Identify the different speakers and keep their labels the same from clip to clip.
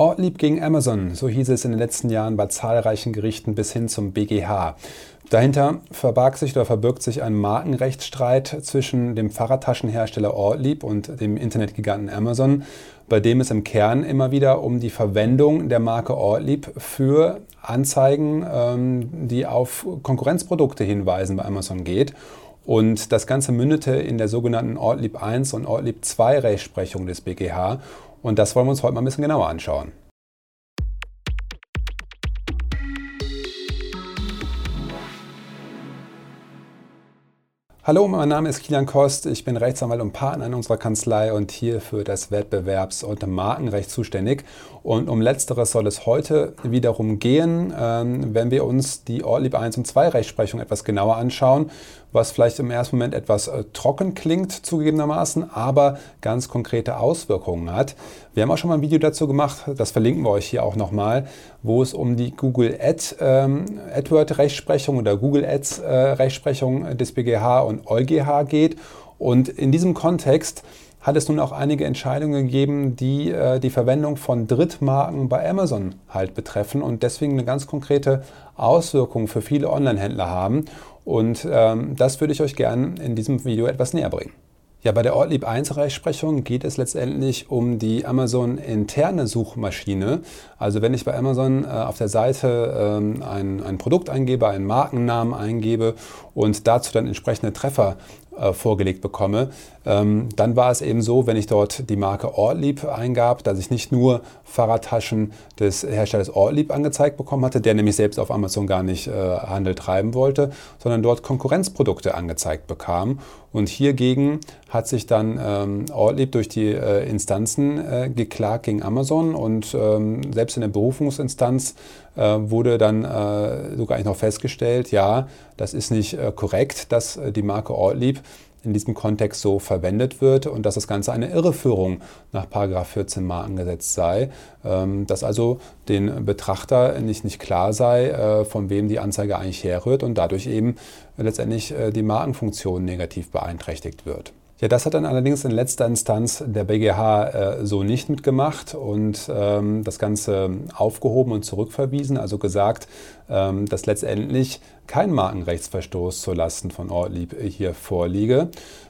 Speaker 1: Ortlieb gegen Amazon, so hieß es in den letzten Jahren bei zahlreichen Gerichten bis hin zum BGH. Dahinter verbarg sich oder verbirgt sich ein Markenrechtsstreit zwischen dem Fahrradtaschenhersteller Ortlieb und dem Internetgiganten Amazon, bei dem es im Kern immer wieder um die Verwendung der Marke Ortlieb für Anzeigen, ähm, die auf Konkurrenzprodukte hinweisen bei Amazon geht. Und das Ganze mündete in der sogenannten Ortlieb 1 und Ortlieb 2 Rechtsprechung des BGH. Und das wollen wir uns heute mal ein bisschen genauer anschauen. Hallo, mein Name ist Kilian Kost. Ich bin Rechtsanwalt und Partner in unserer Kanzlei und hier für das Wettbewerbs- und Markenrecht zuständig. Und um Letzteres soll es heute wiederum gehen, ähm, wenn wir uns die Ortlieb 1 und 2 Rechtsprechung etwas genauer anschauen, was vielleicht im ersten Moment etwas äh, trocken klingt, zugegebenermaßen, aber ganz konkrete Auswirkungen hat. Wir haben auch schon mal ein Video dazu gemacht, das verlinken wir euch hier auch nochmal, wo es um die Google Ad, ähm, AdWord-Rechtsprechung oder Google Ads äh, des BGH und EuGH geht. Und in diesem Kontext hat es nun auch einige Entscheidungen gegeben, die äh, die Verwendung von Drittmarken bei Amazon halt betreffen und deswegen eine ganz konkrete Auswirkung für viele Online-Händler haben. Und ähm, das würde ich euch gerne in diesem Video etwas näher bringen. Ja, bei der Ortlieb 1 Rechtsprechung geht es letztendlich um die Amazon interne Suchmaschine. Also wenn ich bei Amazon äh, auf der Seite ähm, ein, ein Produkt eingebe, einen Markennamen eingebe und dazu dann entsprechende Treffer äh, vorgelegt bekomme. Ähm, dann war es eben so, wenn ich dort die Marke Ortlieb eingab, dass ich nicht nur Fahrradtaschen des Herstellers Ortlieb angezeigt bekommen hatte, der nämlich selbst auf Amazon gar nicht äh, Handel treiben wollte, sondern dort Konkurrenzprodukte angezeigt bekam. Und hiergegen hat sich dann ähm, Ortlieb durch die äh, Instanzen äh, geklagt gegen Amazon und ähm, selbst in der Berufungsinstanz wurde dann äh, sogar noch festgestellt, ja, das ist nicht äh, korrekt, dass äh, die Marke Ortlieb in diesem Kontext so verwendet wird und dass das Ganze eine Irreführung nach 14 Markengesetz sei, ähm, dass also den Betrachter nicht, nicht klar sei, äh, von wem die Anzeige eigentlich herrührt und dadurch eben letztendlich äh, die Markenfunktion negativ beeinträchtigt wird. Ja, das hat dann allerdings in letzter Instanz der BGH äh, so nicht mitgemacht und ähm, das Ganze aufgehoben und zurückverwiesen, also gesagt, ähm, dass letztendlich kein Markenrechtsverstoß zulasten von Ortlieb hier vorliege.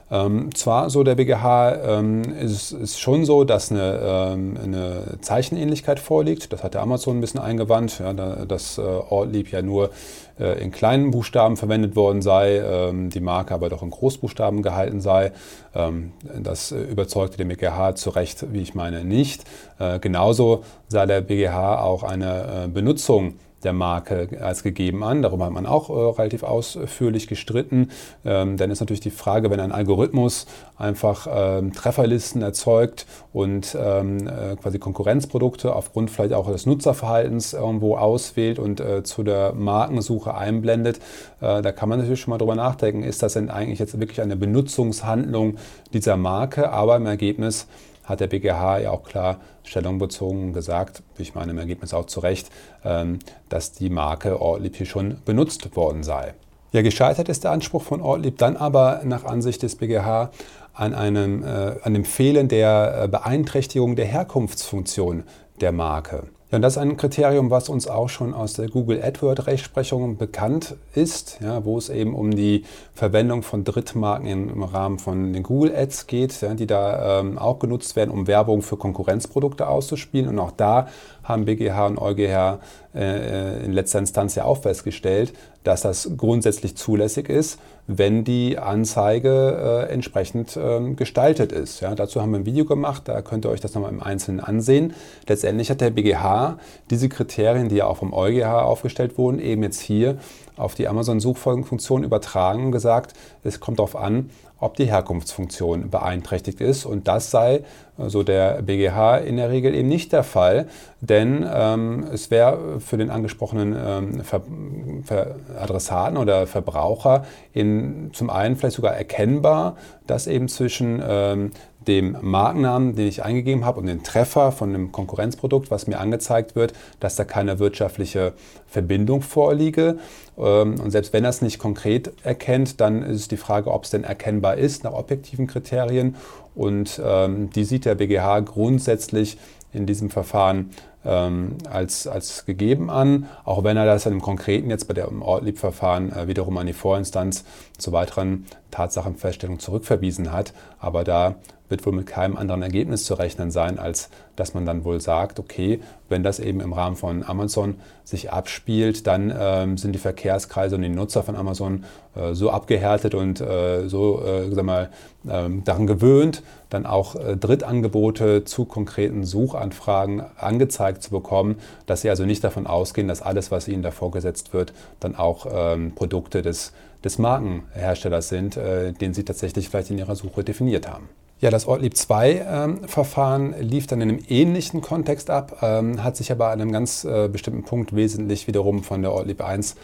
Speaker 1: Ähm, zwar so der BGH ähm, ist, ist schon so, dass eine, ähm, eine, Zeichenähnlichkeit vorliegt. Das hat der Amazon ein bisschen eingewandt, ja, da, dass äh, Ortlieb ja nur äh, in kleinen Buchstaben verwendet worden sei, ähm, die Marke aber doch in Großbuchstaben gehalten sei. Ähm, das äh, überzeugte den BGH zu Recht, wie ich meine, nicht. Äh, genauso sah der BGH auch eine äh, Benutzung der Marke als gegeben an. Darüber hat man auch äh, relativ ausführlich gestritten. Ähm, dann ist natürlich die Frage, wenn ein Algorithmus einfach ähm, Trefferlisten erzeugt und ähm, äh, quasi Konkurrenzprodukte aufgrund vielleicht auch des Nutzerverhaltens irgendwo auswählt und äh, zu der Markensuche einblendet, äh, da kann man natürlich schon mal drüber nachdenken, ist das denn eigentlich jetzt wirklich eine Benutzungshandlung dieser Marke, aber im Ergebnis hat der BGH ja auch klar Stellung bezogen und gesagt, ich meine im Ergebnis auch zu Recht, ähm, dass die Marke Ortlieb hier schon benutzt worden sei. Ja, gescheitert ist der Anspruch von Ortlieb dann aber nach Ansicht des BGH an, einem, äh, an dem Fehlen der äh, Beeinträchtigung der Herkunftsfunktion der Marke. Ja, und das ist ein Kriterium, was uns auch schon aus der Google AdWord-Rechtsprechung bekannt ist, ja, wo es eben um die Verwendung von Drittmarken im Rahmen von den Google Ads geht, ja, die da ähm, auch genutzt werden, um Werbung für Konkurrenzprodukte auszuspielen. Und auch da haben BGH und EuGH äh, in letzter Instanz ja auch festgestellt, dass das grundsätzlich zulässig ist, wenn die Anzeige äh, entsprechend äh, gestaltet ist. Ja, dazu haben wir ein Video gemacht, da könnt ihr euch das nochmal im Einzelnen ansehen. Letztendlich hat der BGH diese Kriterien, die ja auch vom EuGH aufgestellt wurden, eben jetzt hier auf die Amazon-Suchfolgenfunktion übertragen und gesagt, es kommt darauf an, ob die Herkunftsfunktion beeinträchtigt ist. Und das sei, so der BGH, in der Regel eben nicht der Fall, denn ähm, es wäre für den angesprochenen ähm, Ver Adressaten oder Verbraucher in, zum einen vielleicht sogar erkennbar, dass eben zwischen ähm, dem Markennamen, den ich eingegeben habe und den Treffer von dem Konkurrenzprodukt, was mir angezeigt wird, dass da keine wirtschaftliche Verbindung vorliege. Ähm, und selbst wenn er es nicht konkret erkennt, dann ist die Frage, ob es denn erkennbar ist nach objektiven Kriterien. Und ähm, die sieht der BGH grundsätzlich in diesem Verfahren ähm, als, als gegeben an, auch wenn er das dann im Konkreten jetzt bei dem Ortlieb-Verfahren äh, wiederum an die Vorinstanz zur weiteren Tatsachenfeststellung zurückverwiesen hat. Aber da wird wohl mit keinem anderen Ergebnis zu rechnen sein, als dass man dann wohl sagt, okay, wenn das eben im Rahmen von Amazon sich abspielt, dann ähm, sind die Verkehrskreise und die Nutzer von Amazon äh, so abgehärtet und äh, so äh, sag mal, ähm, daran gewöhnt, dann auch äh, Drittangebote zu konkreten Suchanfragen angezeigt zu bekommen, dass sie also nicht davon ausgehen, dass alles, was ihnen da vorgesetzt wird, dann auch ähm, Produkte des, des Markenherstellers sind, äh, den sie tatsächlich vielleicht in ihrer Suche definiert haben. Ja, das Ortlieb 2-Verfahren ähm, lief dann in einem ähnlichen Kontext ab, ähm, hat sich aber an einem ganz äh, bestimmten Punkt wesentlich wiederum von der Ortlieb 1,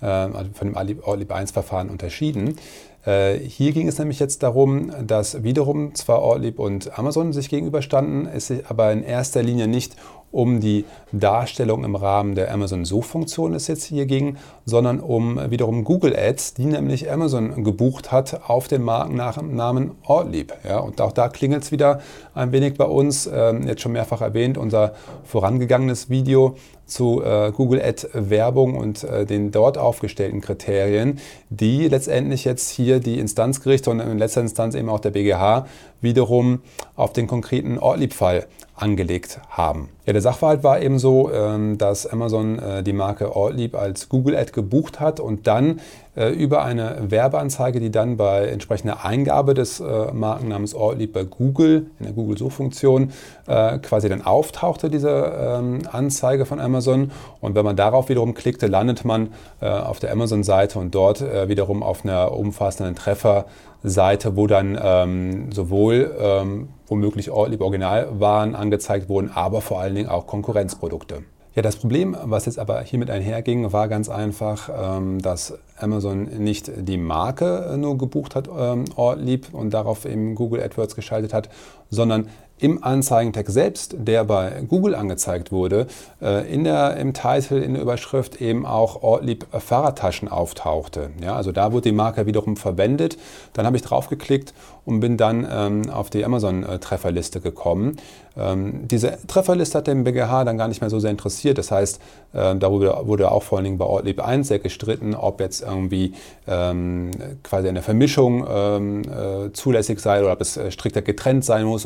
Speaker 1: äh, also von dem Ortlieb 1-Verfahren unterschieden. Äh, hier ging es nämlich jetzt darum, dass wiederum zwar Ortlieb und Amazon sich gegenüberstanden, es sich aber in erster Linie nicht um die Darstellung im Rahmen der Amazon-Suchfunktion es jetzt hier ging, sondern um wiederum Google Ads, die nämlich Amazon gebucht hat auf den Markennamen Ortlieb. Ja, und auch da klingelt es wieder ein wenig bei uns, ähm, jetzt schon mehrfach erwähnt, unser vorangegangenes Video zu äh, Google Ad Werbung und äh, den dort aufgestellten Kriterien, die letztendlich jetzt hier die Instanzgerichte und in letzter Instanz eben auch der BGH wiederum auf den konkreten Ortlieb-Fall angelegt haben. Ja, der Sachverhalt war eben so, ähm, dass Amazon äh, die Marke Ortlieb als Google Ad gebucht hat und dann äh, über eine Werbeanzeige, die dann bei entsprechender Eingabe des äh, Markennamens Ortlieb bei Google in der Google-Suchfunktion quasi dann auftauchte, diese ähm, Anzeige von Amazon. Und wenn man darauf wiederum klickte, landet man auf der Amazon-Seite und dort wiederum auf einer umfassenden Trefferseite, wo dann ähm, sowohl womöglich Ortlieb Originalwaren angezeigt wurden, aber vor allen Dingen auch Konkurrenzprodukte. Ja, das Problem, was jetzt aber hiermit einherging, war ganz einfach, ähm, dass Amazon nicht die Marke nur gebucht hat, ähm, Ortlieb, und darauf eben Google AdWords geschaltet hat, sondern im Anzeigentext selbst, der bei Google angezeigt wurde, äh, in der, im Titel, in der Überschrift eben auch Ortlieb Fahrradtaschen auftauchte. Ja, also da wurde die Marke wiederum verwendet. Dann habe ich draufgeklickt und bin dann ähm, auf die Amazon-Trefferliste gekommen. Ähm, diese Trefferliste hat den BGH dann gar nicht mehr so sehr interessiert. Das heißt, äh, darüber wurde auch vor allen Dingen bei Ortlieb 1 sehr gestritten, ob jetzt irgendwie ähm, quasi eine Vermischung ähm, äh, zulässig sei oder ob es äh, strikter getrennt sein muss,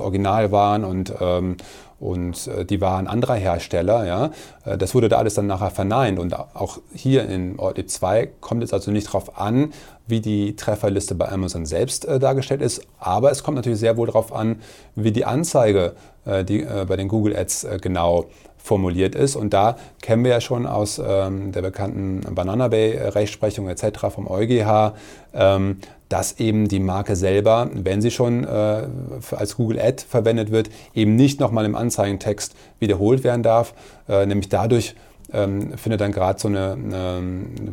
Speaker 1: Originalwaren und ähm, und äh, die Waren anderer Hersteller. Ja, äh, das wurde da alles dann nachher verneint. Und auch hier in Ortlieb 2 kommt es also nicht darauf an, wie die Trefferliste bei Amazon selbst äh, dargestellt ist, aber es kommt natürlich sehr wohl darauf an, wie die Anzeige äh, die, äh, bei den Google Ads äh, genau formuliert ist. Und da kennen wir ja schon aus ähm, der bekannten Banana Bay Rechtsprechung etc. vom EuGH, ähm, dass eben die Marke selber, wenn sie schon als Google Ad verwendet wird, eben nicht nochmal im Anzeigentext wiederholt werden darf, äh, nämlich dadurch ähm, findet dann gerade so eine, eine,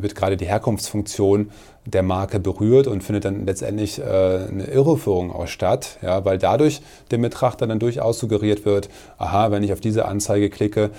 Speaker 1: wird gerade die Herkunftsfunktion der Marke berührt und findet dann letztendlich äh, eine Irreführung auch statt, ja, weil dadurch dem Betrachter dann durchaus suggeriert wird, aha, wenn ich auf diese Anzeige klicke,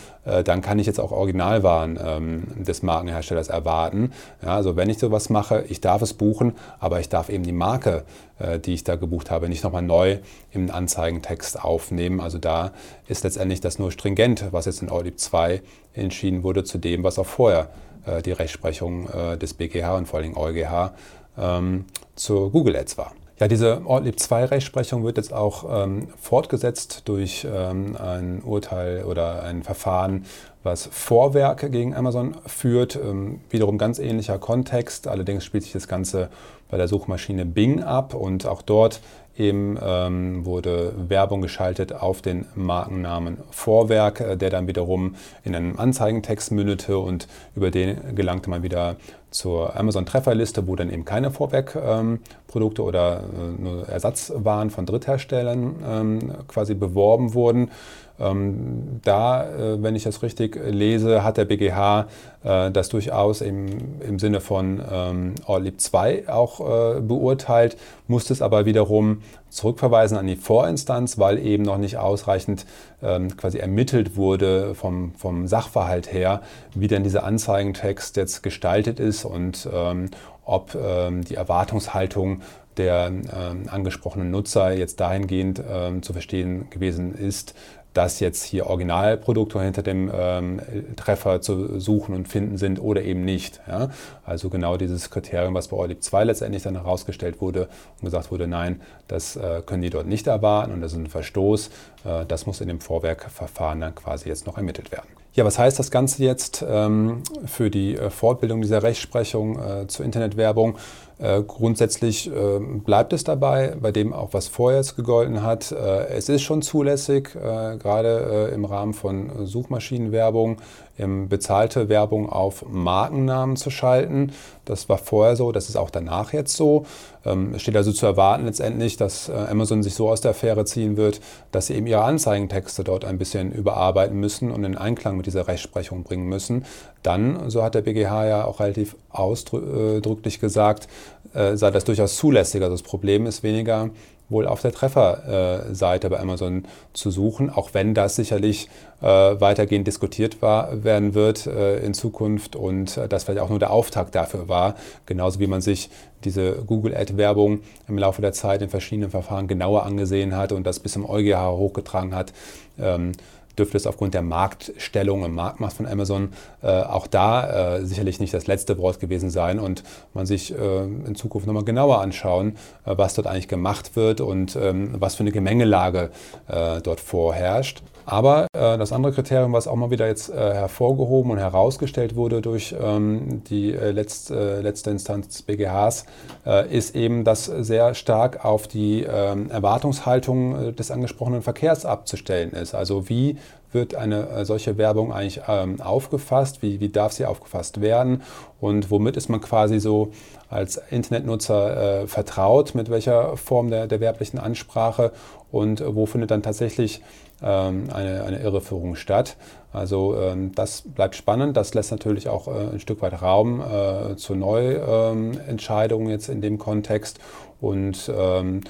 Speaker 1: dann kann ich jetzt auch Originalwaren ähm, des Markenherstellers erwarten. Ja, also wenn ich sowas mache, ich darf es buchen, aber ich darf eben die Marke, äh, die ich da gebucht habe, nicht nochmal neu im Anzeigentext aufnehmen. Also da ist letztendlich das nur stringent, was jetzt in Audit 2 entschieden wurde, zu dem, was auch vorher äh, die Rechtsprechung äh, des BGH und vor allem EuGH ähm, zur Google Ads war. Ja, diese Ortlieb 2 Rechtsprechung wird jetzt auch ähm, fortgesetzt durch ähm, ein Urteil oder ein Verfahren, was Vorwerke gegen Amazon führt. Ähm, wiederum ganz ähnlicher Kontext, allerdings spielt sich das Ganze bei der Suchmaschine Bing ab und auch dort eben ähm, wurde Werbung geschaltet auf den Markennamen Vorwerk, äh, der dann wiederum in einem Anzeigentext mündete und über den gelangte man wieder zur Amazon-Trefferliste, wo dann eben keine Vorwerk-Produkte ähm, oder äh, nur Ersatzwaren von Drittherstellern ähm, quasi beworben wurden. Ähm, da, äh, wenn ich das richtig lese, hat der BGH äh, das durchaus im, im Sinne von ähm, Ortlieb 2 auch äh, beurteilt, musste es aber wiederum zurückverweisen an die Vorinstanz, weil eben noch nicht ausreichend ähm, quasi ermittelt wurde vom, vom Sachverhalt her, wie denn dieser Anzeigentext jetzt gestaltet ist und ähm, ob ähm, die Erwartungshaltung der ähm, angesprochenen Nutzer jetzt dahingehend ähm, zu verstehen gewesen ist, dass jetzt hier Originalprodukte hinter dem ähm, Treffer zu suchen und finden sind oder eben nicht. Ja? Also genau dieses Kriterium, was bei OLIP 2 letztendlich dann herausgestellt wurde und gesagt wurde, nein, das äh, können die dort nicht erwarten und das ist ein Verstoß. Äh, das muss in dem Vorwerkverfahren dann quasi jetzt noch ermittelt werden. Ja, was heißt das Ganze jetzt ähm, für die äh, Fortbildung dieser Rechtsprechung äh, zur Internetwerbung? Äh, grundsätzlich äh, bleibt es dabei, bei dem auch was vorher gegolten hat. Es ist schon zulässig, gerade im Rahmen von Suchmaschinenwerbung, im bezahlte Werbung auf Markennamen zu schalten. Das war vorher so, das ist auch danach jetzt so. Ähm, es steht also zu erwarten letztendlich, dass Amazon sich so aus der Affäre ziehen wird, dass sie eben ihre Anzeigentexte dort ein bisschen überarbeiten müssen und in Einklang mit dieser Rechtsprechung bringen müssen. Dann, so hat der BGH ja auch relativ ausdrücklich gesagt, äh, sei das durchaus zulässig. Also das Problem ist weniger wohl auf der Trefferseite bei Amazon zu suchen, auch wenn das sicherlich äh, weitergehend diskutiert war, werden wird äh, in Zukunft und äh, das vielleicht auch nur der Auftakt dafür war, genauso wie man sich diese Google Ad-Werbung im Laufe der Zeit in verschiedenen Verfahren genauer angesehen hat und das bis zum EuGH hochgetragen hat. Dürfte es aufgrund der Marktstellung und Marktmacht von Amazon äh, auch da äh, sicherlich nicht das letzte Wort gewesen sein und man sich äh, in Zukunft nochmal genauer anschauen, äh, was dort eigentlich gemacht wird und ähm, was für eine Gemengelage äh, dort vorherrscht. Aber äh, das andere Kriterium, was auch mal wieder jetzt hervorgehoben und herausgestellt wurde durch ähm, die letzte, letzte Instanz des BGHs, ist eben, dass sehr stark auf die ähm, Erwartungshaltung des angesprochenen Verkehrs abzustellen ist. Also wie wird eine äh, solche Werbung eigentlich ähm, aufgefasst? Wie, wie darf sie aufgefasst werden? Und womit ist man quasi so als Internetnutzer äh, vertraut? Mit welcher Form der, der werblichen Ansprache? Und äh, wo findet dann tatsächlich ähm, eine, eine Irreführung statt? Also ähm, das bleibt spannend. Das lässt natürlich auch äh, ein Stück weit Raum äh, zu Neuentscheidungen jetzt in dem Kontext. Und ähm,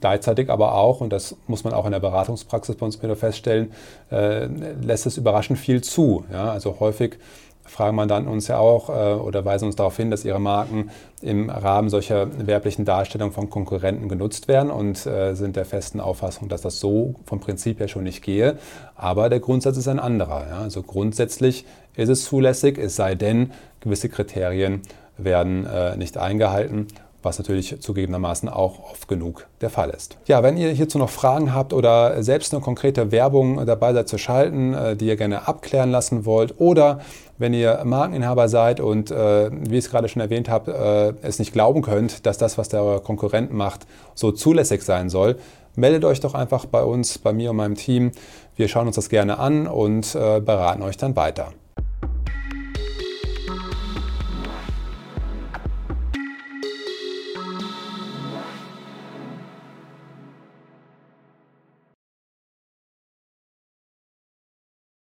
Speaker 1: Gleichzeitig aber auch, und das muss man auch in der Beratungspraxis bei uns wieder feststellen, äh, lässt es überraschend viel zu. Also häufig fragen Mandanten uns ja auch äh, oder weisen uns darauf hin, dass ihre Marken im Rahmen solcher werblichen Darstellungen von Konkurrenten genutzt werden und äh, sind der festen Auffassung, dass das so vom Prinzip her schon nicht gehe. Aber der Grundsatz ist ein anderer. Ja? Also grundsätzlich ist es zulässig, es sei denn, gewisse Kriterien werden äh, nicht eingehalten was natürlich zugegebenermaßen auch oft genug der Fall ist. Ja, wenn ihr hierzu noch Fragen habt oder selbst eine konkrete Werbung dabei seid zu schalten, äh, die ihr gerne abklären lassen wollt oder wenn ihr Markeninhaber seid und, äh, wie ich es gerade schon erwähnt habe, äh, es nicht glauben könnt, dass das, was der Konkurrent macht, so zulässig sein soll, meldet euch doch einfach bei uns, bei mir und meinem Team. Wir schauen uns das gerne an und äh, beraten euch dann weiter.